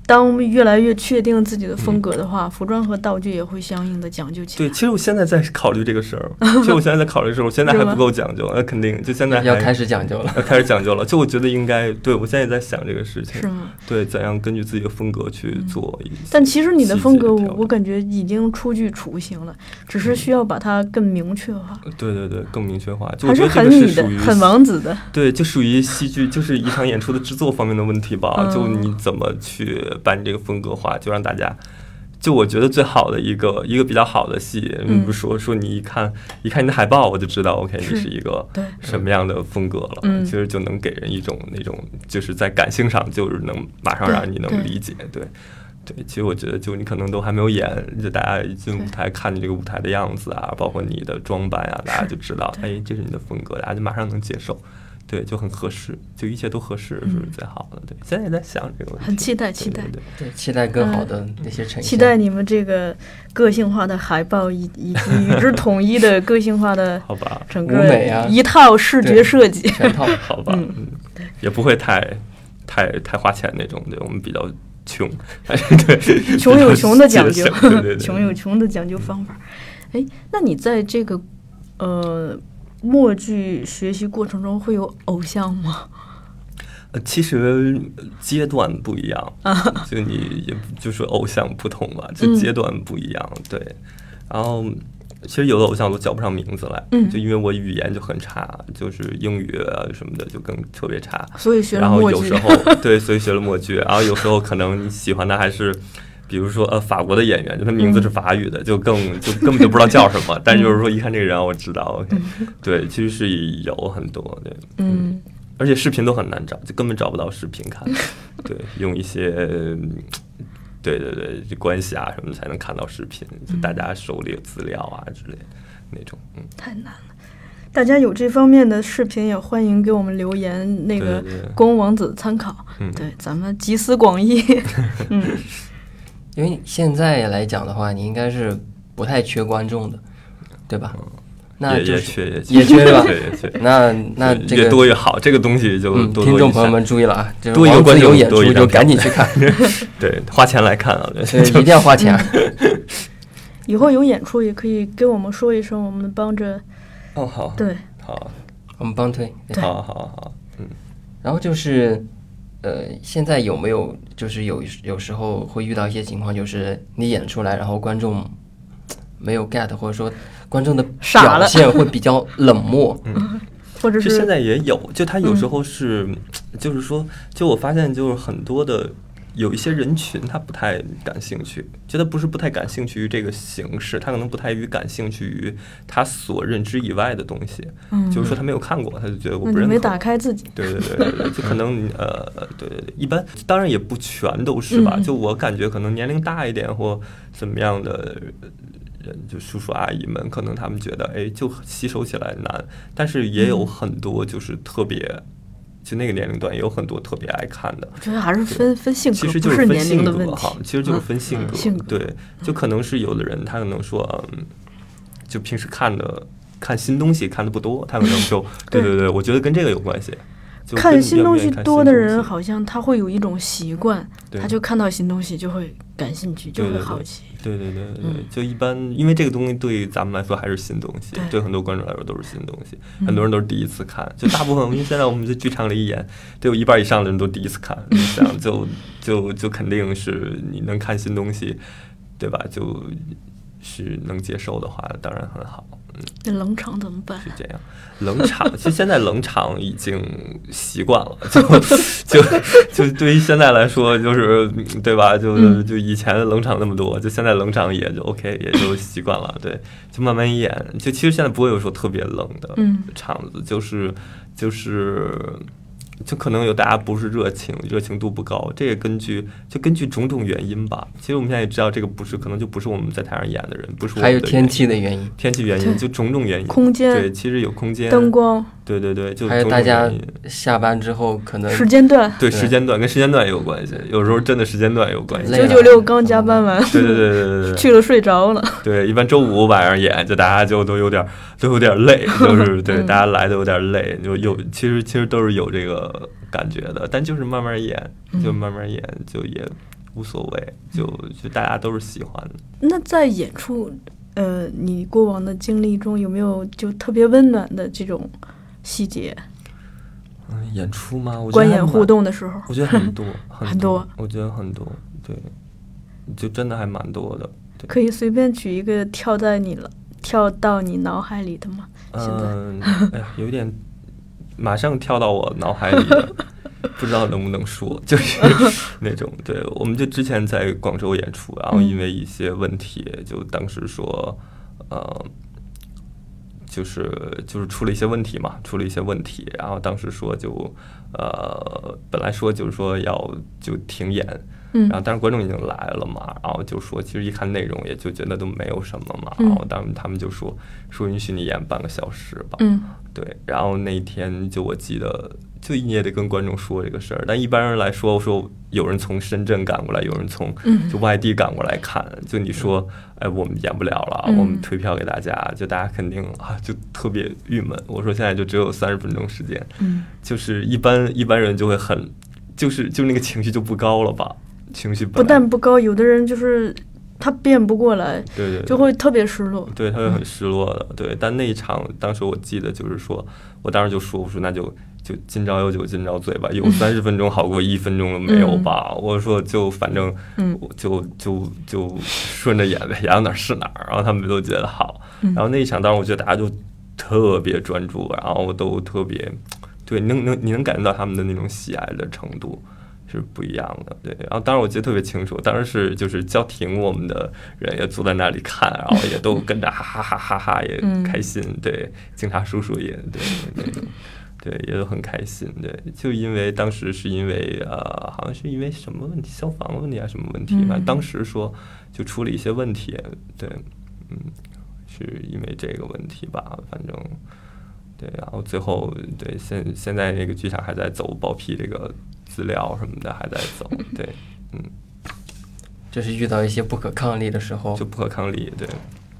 当越来越确定自己的风格的话，服装和道具也会相应的讲究起来对，其实我现在在考虑这个事儿，其实我现在在考虑的时候，我现在还不够讲究，那肯定就现在要开始讲究了。要开始讲究了。就我觉得应该，对我现在也在想这个事情是，吗？对，怎样根据自己的风格去做一些。但其实你的风格，我我感觉已经初具雏形了，只是需要把它更明确化，对对对，更明确化。就还我觉得这很你的个是属于，很王子的。对，就属于戏剧，就是一场演出的制作方面的问题吧。嗯就你怎么去把你这个风格化，就让大家，就我觉得最好的一个 一个比较好的戏，嗯你不说说你一看一看你的海报，我就知道，OK，你是是一个什么样的风格了。嗯其实就能给人一种那种，就是在感性上就是能马上让你能理解，对。对，其实我觉得，就你可能都还没有演，就大家一进舞台看你这个舞台的样子啊，包括你的装扮啊，大家就知道，对哎，这是你的风格，大家就马上能接受。对，就很合适，就一切都合适是最好的。对，现在也在想这个问题，嗯很期待期待对期待更好的那些呈现。期待你们这个个性化的海报以以及与之统一的个性化的 好吧，整个一套视觉设计。全套。好吧，嗯嗯，也不会太太太花钱那种，对我们比较穷，对，穷有穷的讲究穷有穷的讲究方法。哎，那你在这个呃默剧学习过程中会有偶像吗？呃其实阶段不一样，就你也就是偶像不同嘛，就嗯阶段不一样，对。然后其实有的偶像都叫不上名字来，嗯就因为我语言就很差，就是英语啊什么的就更特别差。所以学了然后有时。候对，所以学了默剧，然后有时候可能你喜欢的还是。比如说，呃，法国的演员，就他名字是法语的，就更就根本就不知道叫什么。但就是说，一看这个人，我知道，OK，对，其实是有很多，对，嗯，而且视频都很难找，就根本找不到视频看。对，用一些，嗯对对对，就关系啊什么的才能看到视频，就大家手里有资料啊之类的那种。嗯，太难了。大家有这方面的视频，也欢迎给我们留言，那个供王子参考。嗯对，咱们集思广益。嗯，因为现在来讲的话，你应该是不太缺观众的，对吧？那嗯也就是也缺也也缺对吧 对也缺。那那越这个多越好，这个东西就嗯，听众朋友们注意了啊，就是多一个观众有演多一张出就赶紧去看，对，花钱来看啊，对，所以一定要花钱啊。以后有演出也可以跟我们说一声，我们帮着。哦好，对，好，我们帮推。对好，好，好，嗯，然后就是，呃，现在有没有就是有有时候会遇到一些情况，就是你演出来，然后观众没有 get，或者说观众的表现会比较冷漠。嗯 或者是现在也有，就他有时嗯候是，就是说，就我发现就是很多的有一些人群他不太感兴趣，觉得不是不太感兴趣于这个形式，他可能不太于感兴趣于他所认知以外的东西，嗯就是说他没有看过，他就觉得我不认可。打开自己。对对对对对，就可能呃，对对对，一般当然也不全都是吧。嗯就我感觉可能年龄大一点或怎么样的人，就叔叔阿姨们，可能他们觉得，哎，就吸收起来难，但是也有很多就是特别，就那个年龄段也有很多特别爱看的。我觉得还是分分性格，其实就是年分性龄的问题格哈，。其实就是嗯分性格。性格对，就可能是有的人他可能说，嗯，就平时看的看新东西看的不多，他可能就 对对对对，我觉得跟这个有关系。看新东西多的人，好像他会有一种习惯，他就看到新东西就会感兴趣，就会好奇。对对对对，嗯。就一般，因为这个东西对咱们来说还是新东西，对。对很多观众来说都是新东西，嗯。很多人都是第一次看，就大部分，因为现在我们在剧场里演，得有一半以上的人都第一次看，你想就就就肯定是你能看新东西，对吧？就是能接受的话，当然很好，嗯，那冷场怎么办？是这样。冷场，其实现在冷场已经习惯了，就就就对于现在来说，就是嗯对吧？就嗯就以前冷场那么多，就现在冷场也就 OK，也就习惯了。对，就慢慢演。就其实现在不会有说特别冷的嗯场子，就是就是。就可能有大家不是热情，热情度不高，这也根据就根据种种原因吧。其实我们现在也知道，这个不是可能就不是我们在台上演的人，不是我们还有天气的原因，天气原因，就种种原因。空间。对，其实有空间、灯光、对对对，就还有大家下班之后可能时间段，对对。时间段跟时间段也有关系，有时候真的时间段也有关系。九九六刚加班完，对对对对对对。去了睡着了。对，一般周五晚上演，就大家就都有点 都有点累，就是对嗯。大家来的有点累，就有其实其实都是有这个感觉的，但就是慢慢演，就嗯慢慢演，就也无所谓，就就大家都是喜欢的。那在演出，呃，你过往的经历中有没有就特别温暖的这种细节？嗯，演出吗？我觉得观演互动的时候，我觉得很多 很多多，我觉得很多，对，就真的还蛮多的。对，可以随便举一个跳在你了，跳到你脑海里的吗？嗯，哎呀，有点马上跳到我脑海里的，不知道能不能说，就是那种。对，我们就之前在广州演出，然后嗯因为一些问题，就当时说，呃。就是就是出了一些问题嘛，出了一些问题，然后当时说就，呃，本来说就是说要就停演，嗯。然后但是观众已经来了嘛，然后就说其实一看内容也就觉得都没有什么嘛，嗯。然后当他们就说说允许你演半个小时吧，嗯。对，然后那一天就我记得，就你也得跟观众说这个事儿。但一般人来说，说有人从深圳赶过来，有人从嗯。就外地赶过来看，就你说，哎，我们演不了了，嗯我们退票给大家，就大家肯定啊，就特别郁闷。我说现在就只有三十分钟时间，嗯，就是一般一般人就会很，就是就那个情绪就不高了吧，情绪不但不高，有的人就是他变不过来，对对对就会特别失落。对，他会很失落的。对，但那一场，当时我记得就是说，我当时就说，我说那就就今朝有酒今朝醉吧，有 三十分钟好过一分钟都没有吧。我说就反正，嗯我就就就顺着演呗，演到哪儿是哪儿。然后他们都觉得好。嗯然后那一场，当时我觉得大家就特别专注，然后都特别，对，能能你能感觉到他们的那种喜爱的程度。是不一样的，对。然后当时我记得特别清楚，当时是就是叫停我们的人也坐在那里看，然后也都跟着哈哈哈哈哈也嗯开心，对。警察叔叔也对那种，对，也都很开心，对。就因为当时是因为呃，好像是因为什么问题，消防问题还是什么问题吧？嗯当时说就出了一些问题，对，嗯，是因为这个问题吧，反正。对，然后最后对现现在那个剧场还在走报批这个资料什么的，还在走，对，嗯，就是遇到一些不可抗力的时候。就，不可抗力，对，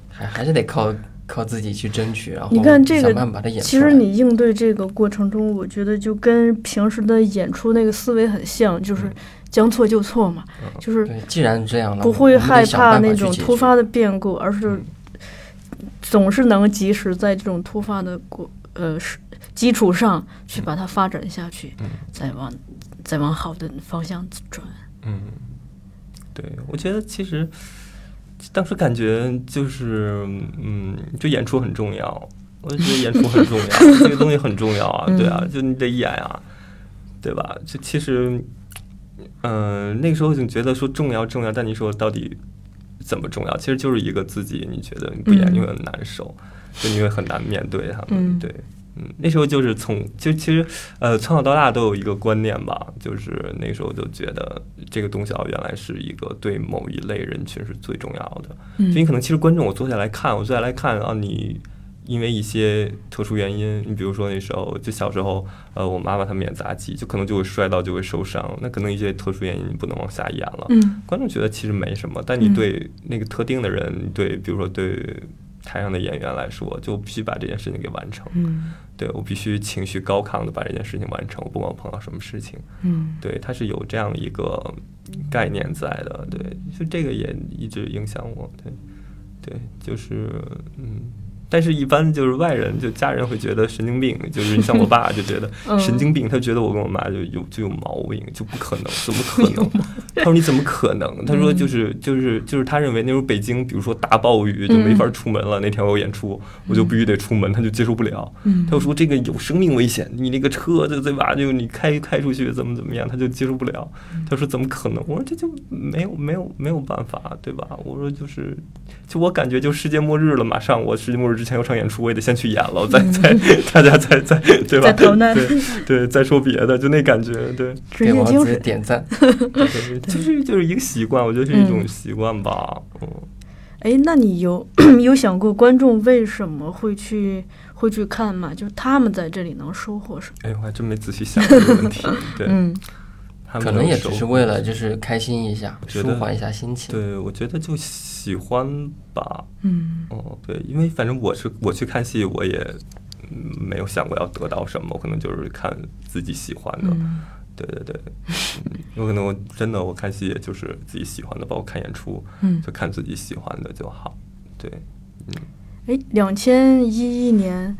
还还是得靠靠自己去争取，然后你看这个想办法把它演其实你应对这个过程中，我觉得就跟平时的演出那个思维很像，就是将错就错嘛，嗯。就是对，既然这样了，不会害怕那种突发的变故，而是嗯。总是能及时在这种突发的过呃是基础上去把它发展下去，嗯。再往再往好的方向转。嗯，对，我觉得其实当时感觉就是，嗯，就演出很重要，我就觉得演出很重要，这个东西很重要啊，对啊，就你得演啊，对吧？就其实，嗯、那个时候就觉得说重要重要，但你说到底怎么重要？其实就是一个自己，你觉得你不演嗯你会很难受，就你会很难面对他们，嗯对，嗯，那时候就是从就其实呃从小到大都有一个观念吧，就是那时候就觉得这个东西啊原来是一个对某一类人群是最重要的。嗯就你可能其实观众我坐下来看，我坐下来看啊，你因为一些特殊原因，你比如说那时候就小时候，呃，我妈妈他们演杂技，就可能就会摔到，就会受伤，那可能一些特殊原因你不能往下演了。嗯观众觉得其实没什么，但你嗯对那个特定的人，你对比如说对台上的演员来说，就必须把这件事情给完成。嗯对我必须情绪高亢的把这件事情完成，不管我碰到什么事情。嗯对，它是有这样一个概念在的，对，就这个也一直影响我，对，对，就是嗯，但是一般就是外人就家人会觉得神经病，就是你像我爸就觉得 嗯神经病，他觉得我跟我妈就有就有毛病，就不可能，怎么可能？他说你怎么可能？他说就是就是就是他认为那时候北京，比如说大暴雨就没法出门了，那天我有演出，我就必须得出门，他就接受不了。嗯他就说这个有生命危险，你那个车就对吧？就你开开出去怎么怎么样，他就接受不了。他说怎么可能？我说这就没有没有没有办法，对吧？我说就是，就我感觉就世界末日了，马上我世界末日之前有场演出，我也得先去演了，再再 大家再再对吧？对对，再说别的，就那感觉，对职给王子。点赞。对，就是就是一个习惯，我觉得是一种嗯习惯吧，嗯。哎，那你有 有想过观众为什么会去会去看吗？就是他们在这里能收获什么？哎，我还真没仔细想这个问题。对，嗯可能也只收是为了就是开心一下，舒缓一下心情。对，我觉得就喜欢吧。嗯哦，对，因为反正我是我去看戏，我也嗯没有想过要得到什么，我可能就是看自己喜欢的。嗯 对对对，嗯，有可能我真的我看戏也就是自己喜欢的，包括看演出，嗯就看自己喜欢的就好。对，嗯，哎，两千一一年，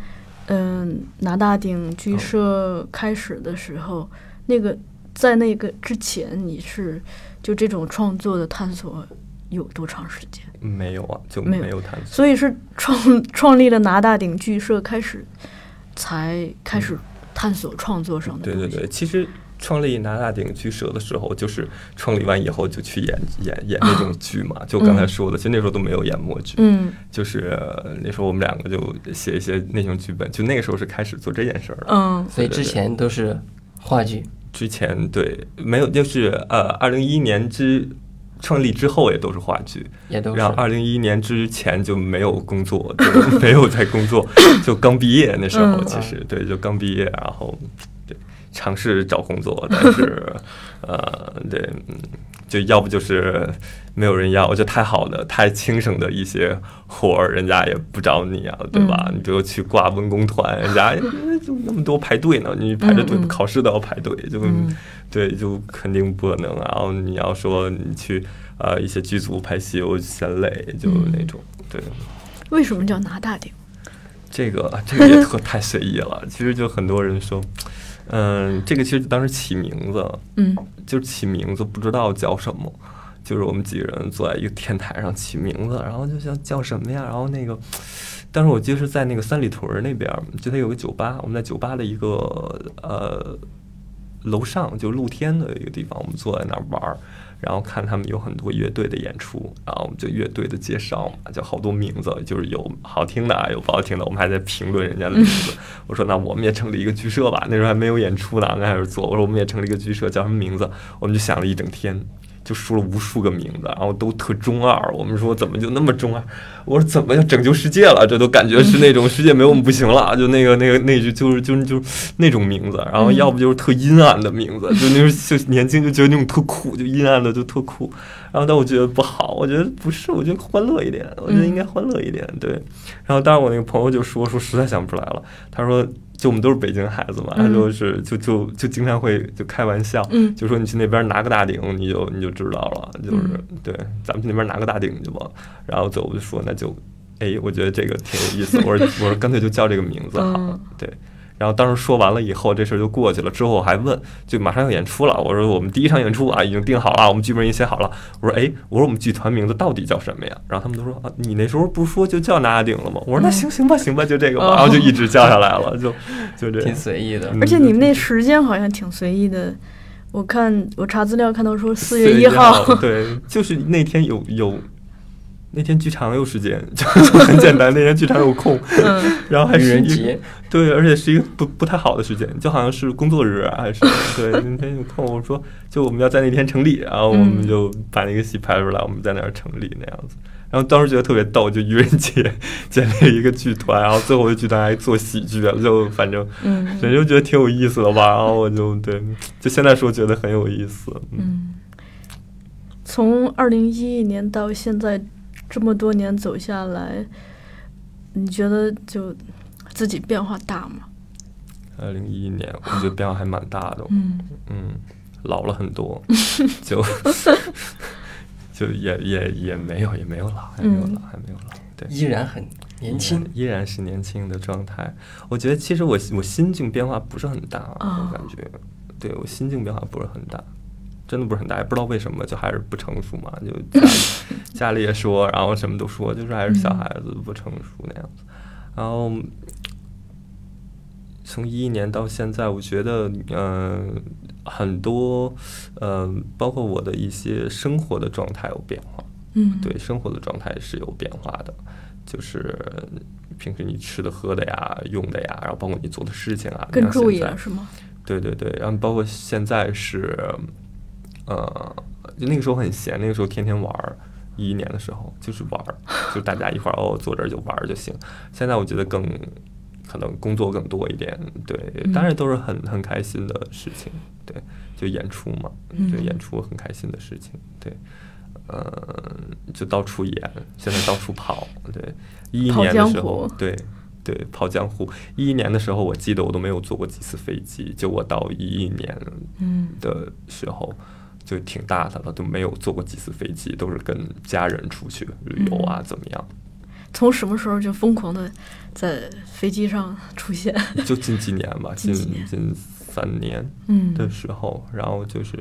嗯，拿大顶剧社开始的时候，那个在那个之前，你是就这种创作的探索有多长时间？没有啊，就没有探索。所以是创创立了拿大顶剧社开始，才开始探索创作上的。对对对，其实创立拿大顶剧社的时候，就是创立完以后就去演演演那种 剧嘛，就刚才说的，其实那时候都没有演默剧，嗯就是呃那时候我们两个就写一些那种剧本，就那个时候是开始做这件事儿了。嗯所以之前都是话剧，之前对没有，就是呃，二零一一年之创立之后也都是话剧，也都是。然后二零一一年之前就没有工作，就没有在工作，就刚毕业那时候，嗯。其实对，就刚毕业，然后对尝试找工作，但是呃，对，嗯，就要不就是没有人要，我觉得太好的、太轻省的一些活儿，人家也不找你啊，对吧？嗯你比如去挂文工团，人家哎就那么多排队呢，你排着队考试都要排队，就嗯对，就肯定不可能。然后你要说你去呃一些剧组拍戏，我嫌累，就嗯那种。对，为什么叫拿大顶？这个这个也特 太随意了。其实就很多人说，嗯，这个其实当时起名字，嗯就是起名字不知道叫什么。就是我们几个人坐在一个天台上起名字，然后就想叫什么呀？然后那个，当时我记得是在那个三里屯儿那边儿，就它有个酒吧，我们在酒吧的一个呃楼上，就露天的一个地方，我们坐在那儿玩儿，然后看他们有很多乐队的演出，然后我们就乐队的介绍嘛，就好多名字，就是有好听的啊，有不好听的，我们还在评论人家的名字。我说那我们也成立一个剧社吧，那时候还没有演出呢，刚开始做，我说我们也成立一个剧社，叫什么名字？我们就想了一整天。就说了无数个名字，然后都特中二。我们说怎么就那么中二？我说怎么要拯救世界了？这都感觉是那种世界没我们不行了，就那个那个那句就是就是就是那种名字。然后要不就是特阴暗的名字，就那时候就年轻就觉得那种特酷，就阴暗的就特酷。然后但我觉得不好，我觉得不是，我觉得欢乐一点，我觉得应该欢乐一点。对。然后当时我那个朋友就说说实在想不出来了，他说就我们都是北京孩子嘛，就是就就就经常会就开玩笑，嗯就说你去那边拿个大顶，你就你就知道了，就是、嗯对，咱们去那边拿个大顶去吧。然后最后我就说那就，哎，我觉得这个挺有意思，我说我说干脆就叫这个名字好了，嗯对。然后当时说完了以后，这事儿就过去了。之后我还问，就马上要演出了。我说我们第一场演出啊，已经定好了，我们剧本也写好了。我说哎，我说我们剧团名字到底叫什么呀？然后他们都说啊，你那时候不是说就叫拿顶了吗？我说那行行吧，行吧，就这个吧。哦然后就一直叫下来了，就就这样挺。随意的。嗯而且你们那时间好像挺随意的，我看我查资料看到说四月一号，对，就是那天有有那天剧场有时间，就就很简单，那天剧场有空，嗯然后还愚是一个人节，对，而且是一个不不太好的时间，就好像是工作日啊，还是对那天有空，我说就我们要在那天成立，然后我们嗯就把那个戏拍出来，我们在那儿成立那样子。然后当时觉得特别逗，就愚人节建立一个剧团，然后最后的剧团还做喜剧，就反正嗯反正就觉得挺有意思的吧。然后我就对，就现在说觉得很有意思。嗯，嗯，从二零一一年到现在这么多年走下来，你觉得就自己变化大吗？二零一一年我觉得变化还蛮大的，嗯。嗯，老了很多，就就也也也没有也没有老，还没有嗯老，还没有老，对，依然很年轻。依然是年轻的状态。我觉得其实我我心境变化不是很大，哦。我感觉，对我心境变化不是很大，真的不是很大，也不知道为什么，就还是不成熟嘛，就家里 也说，然后什么都说，就是还是小孩子不成熟那样子。然后从一一年到现在，我觉得，嗯、很多，嗯、包括我的一些生活的状态有变化。嗯，对生活的状态是有变化的，就是平时你吃的、喝的呀、用的呀，然后包括你做的事情啊，更注意了是吗？对对对，然后包括现在是，呃，就那个时候很闲，那个时候天天玩儿。一一年的时候就是玩儿，就大家一块儿哦坐这儿就玩儿就行。现在我觉得更可能工作更多一点，对，当然都是很很开心的事情，对，就演出嘛，对，嗯演出很开心的事情，对，呃，就到处演，现在到处跑，对，一一年的时，候对对，跑江湖。一一年的时候，我记得我都没有坐过几次飞机，就我到一一年嗯的时候。就挺大的了，都没有坐过几次飞机，都是跟家人出去旅游啊，怎么样？从什么时候就疯狂的在飞机上出现？就近几年吧，近近三年嗯的时候，然后就是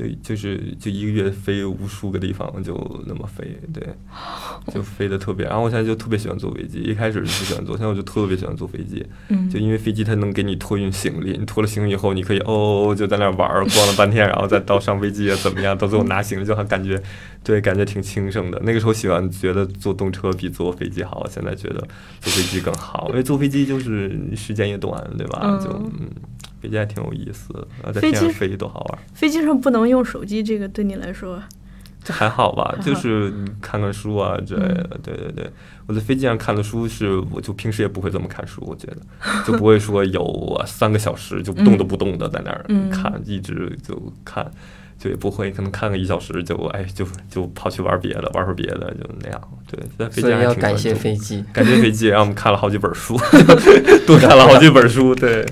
就就是就一个月飞无数个地方，就那么飞，对，就飞的特别。然后我现在就特别喜欢坐飞机，一开始是不喜欢坐，现在我就特别喜欢坐飞机，嗯就因为飞机它能给你托运行李，你托了行李以后，你可以哦就在那玩儿，逛了半天，然后再到上飞机啊怎么样，到最后拿行李就还感觉，对，感觉挺轻省的。那个时候喜欢觉得坐动车比坐飞机好，现在觉得坐飞机更好，因为坐飞机就是时间也短，对吧？嗯就嗯，飞机还挺有意思的，啊，在飞机天上飞多好玩儿。飞机上不能用手机，这个对你来说，这还好吧，好就是看看书啊之类的。对对对，我在飞机上看的书是，我就平时也不会这么看书，我觉得就不会说有啊三个小时就动都不动的在那儿嗯看，一直就看，就也不会，可能看个一小时就哎就就跑去玩别的，玩会儿别的就那样。对，在飞机上要感谢飞机。感谢飞机，让我们看了好几本书，多看了好几本书。对，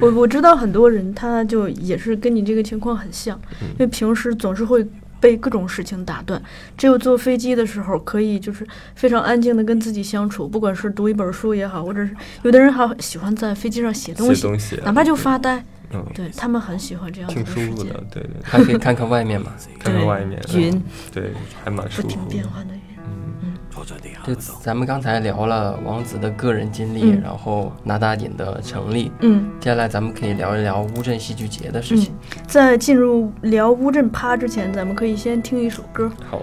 我我知道很多人他就也是跟你这个情况很像，嗯因为平时总是会被各种事情打断，只有坐飞机的时候可以就是非常安静的跟自己相处，不管是读一本书也好，或者是有的人还喜欢在飞机上写东西，东西，哪怕就发呆，嗯，对他们很喜欢这样的时间舒服的，，对对，还可以看看外面嘛。看看对外面，云嗯对，还蛮舒不停服的。变换的。就咱们刚才聊了王子的个人经历，嗯。然后拿大鼎的成立，嗯，接下来咱们可以聊一聊乌镇戏剧节的事情。在进入聊乌镇趴之前，咱们可以先听一首歌。好，